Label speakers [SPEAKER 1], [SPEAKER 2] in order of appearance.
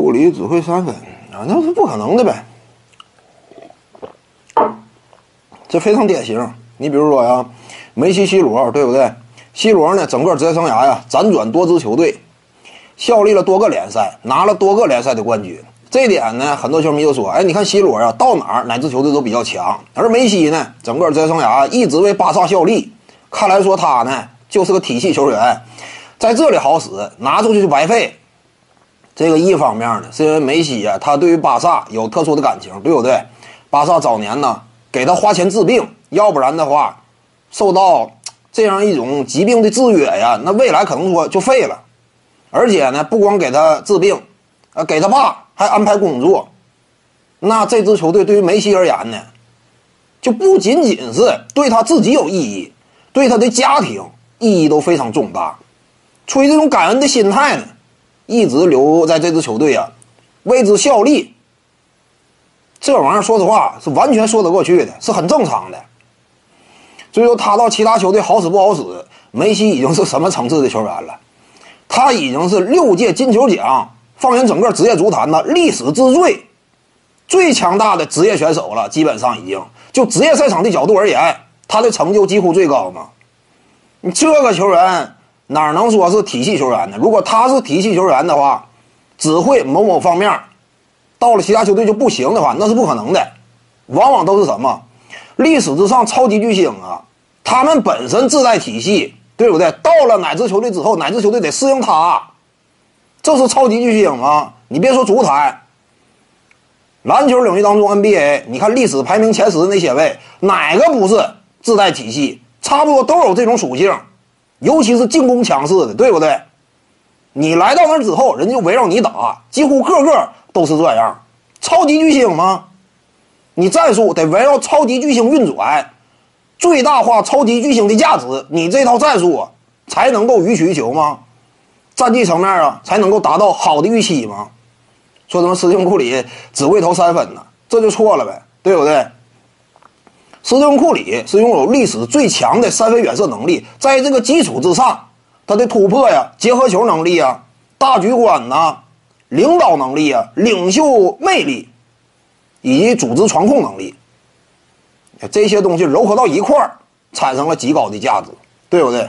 [SPEAKER 1] 库里只会三分啊，那是不可能的呗。这非常典型。你比如说呀，梅西、C 罗，对不对？C 罗呢，整个职业生涯呀，辗转多支球队，效力了多个联赛，拿了多个联赛的冠军。这点呢，很多球迷就说：“哎，你看 C 罗啊，到哪儿哪支球队都比较强。而梅西呢，整个职业生涯一直为巴萨效力。看来说他呢，就是个体系球员，在这里好使，拿出去就白费。这个一方面呢，是因为梅西啊，他对于巴萨有特殊的感情，对不对？巴萨早年呢，给他花钱治病，要不然的话，受到这样一种疾病的制约呀，那未来可能说就废了。而且呢，不光给他治病，啊，给他爸。”还安排工作，那这支球队对于梅西而言呢，就不仅仅是对他自己有意义，对他的家庭意义都非常重大。出于这种感恩的心态呢，一直留在这支球队啊，为之效力。这玩意儿说实话是完全说得过去的，是很正常的。所以说他到其他球队好使不好使，梅西已经是什么层次的球员了？他已经是六届金球奖。放眼整个职业足坛呢，历史之最、最强大的职业选手了，基本上已经就职业赛场的角度而言，他的成就几乎最高嘛。你这个球员哪能说是体系球员呢？如果他是体系球员的话，只会某某方面，到了其他球队就不行的话，那是不可能的。往往都是什么历史之上超级巨星啊，他们本身自带体系，对不对？到了哪支球队之后，哪支球队得适应他。这是超级巨星啊？你别说足坛，篮球领域当中 NBA，你看历史排名前十的那些位，哪个不是自带体系？差不多都有这种属性，尤其是进攻强势的，对不对？你来到那之后，人家就围绕你打，几乎个个都是这样。超级巨星吗？你战术得围绕超级巨星运转，最大化超级巨星的价值，你这套战术才能够予取予求吗？战绩层面啊，才能够达到好的预期吗？说什么斯蒂库里只会投三分呢？这就错了呗，对不对？斯蒂芬库里是拥有历史最强的三分远射能力，在这个基础之上，他的突破呀、结合球能力啊、大局观呐、领导能力啊、领袖魅力以及组织传控能力，这些东西糅合到一块儿，产生了极高的价值，对不对？